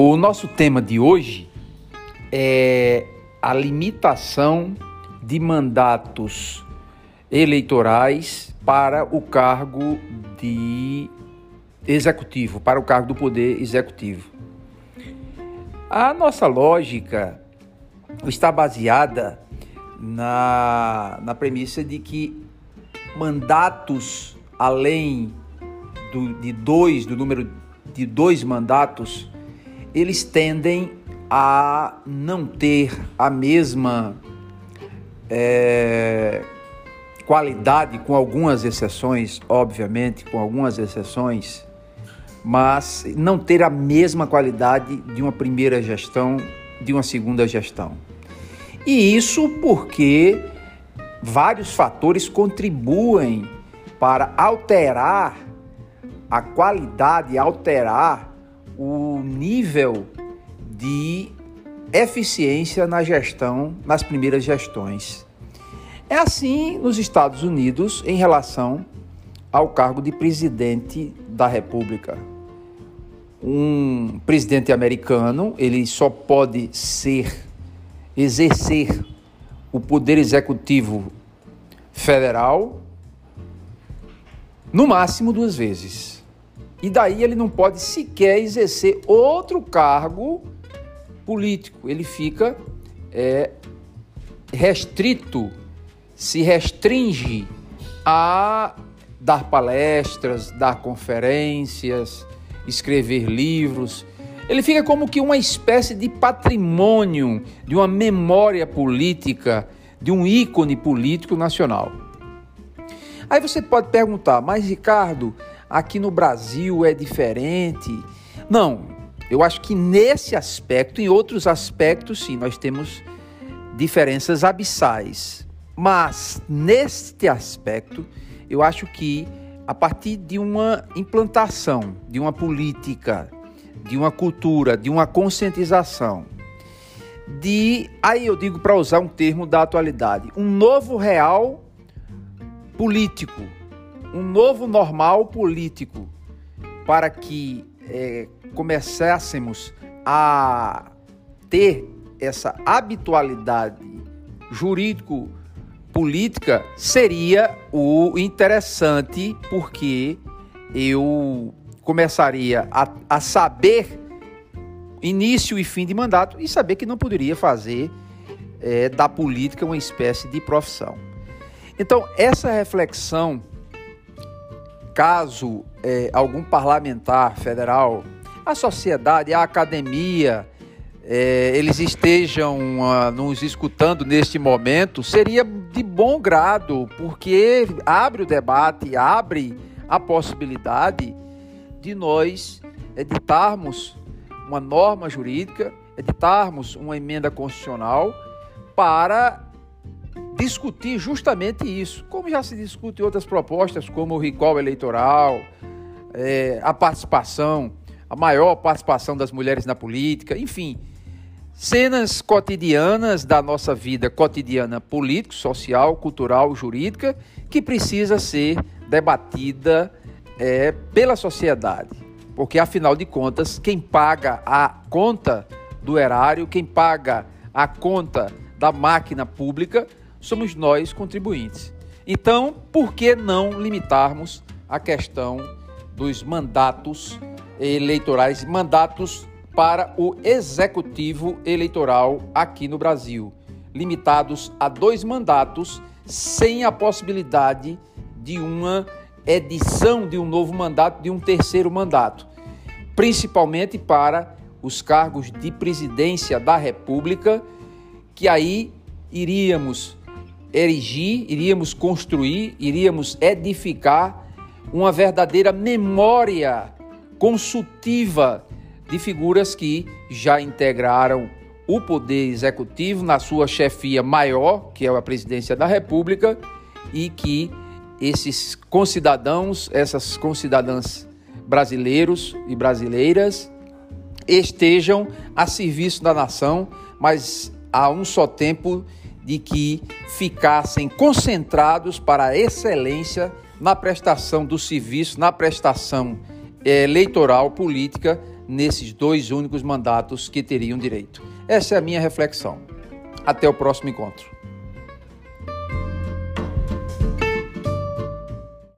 O nosso tema de hoje é a limitação de mandatos eleitorais para o cargo de executivo, para o cargo do poder executivo. A nossa lógica está baseada na, na premissa de que mandatos além do, de dois, do número de dois mandatos, eles tendem a não ter a mesma é, qualidade, com algumas exceções, obviamente, com algumas exceções, mas não ter a mesma qualidade de uma primeira gestão, de uma segunda gestão. E isso porque vários fatores contribuem para alterar a qualidade, alterar o nível de eficiência na gestão, nas primeiras gestões. É assim nos Estados Unidos em relação ao cargo de presidente da República. Um presidente americano, ele só pode ser exercer o poder executivo federal no máximo duas vezes. E daí ele não pode sequer exercer outro cargo político. Ele fica é, restrito, se restringe a dar palestras, dar conferências, escrever livros. Ele fica como que uma espécie de patrimônio, de uma memória política, de um ícone político nacional. Aí você pode perguntar, mas Ricardo, aqui no Brasil é diferente. Não, eu acho que nesse aspecto, em outros aspectos, sim, nós temos diferenças abissais. Mas neste aspecto, eu acho que a partir de uma implantação, de uma política, de uma cultura, de uma conscientização, de, aí eu digo para usar um termo da atualidade, um novo real político, um novo normal político para que é, começássemos a ter essa habitualidade jurídico-política seria o interessante, porque eu começaria a, a saber início e fim de mandato e saber que não poderia fazer é, da política uma espécie de profissão. Então, essa reflexão caso é, algum parlamentar federal, a sociedade, a academia, é, eles estejam uh, nos escutando neste momento, seria de bom grado, porque abre o debate, abre a possibilidade de nós editarmos uma norma jurídica, editarmos uma emenda constitucional para discutir justamente isso, como já se discute outras propostas, como o recall eleitoral, é, a participação, a maior participação das mulheres na política, enfim, cenas cotidianas da nossa vida cotidiana político, social, cultural, jurídica, que precisa ser debatida é, pela sociedade. Porque, afinal de contas, quem paga a conta do erário, quem paga a conta da máquina pública somos nós contribuintes. Então, por que não limitarmos a questão dos mandatos eleitorais, mandatos para o executivo eleitoral aqui no Brasil, limitados a dois mandatos, sem a possibilidade de uma edição de um novo mandato, de um terceiro mandato, principalmente para os cargos de presidência da República, que aí iríamos erigir, iríamos construir, iríamos edificar uma verdadeira memória consultiva de figuras que já integraram o poder executivo na sua chefia maior, que é a presidência da República, e que esses concidadãos, essas concidadãs brasileiros e brasileiras estejam a serviço da nação, mas a um só tempo de que ficassem concentrados para a excelência na prestação do serviço, na prestação eh, eleitoral política nesses dois únicos mandatos que teriam direito. Essa é a minha reflexão. Até o próximo encontro.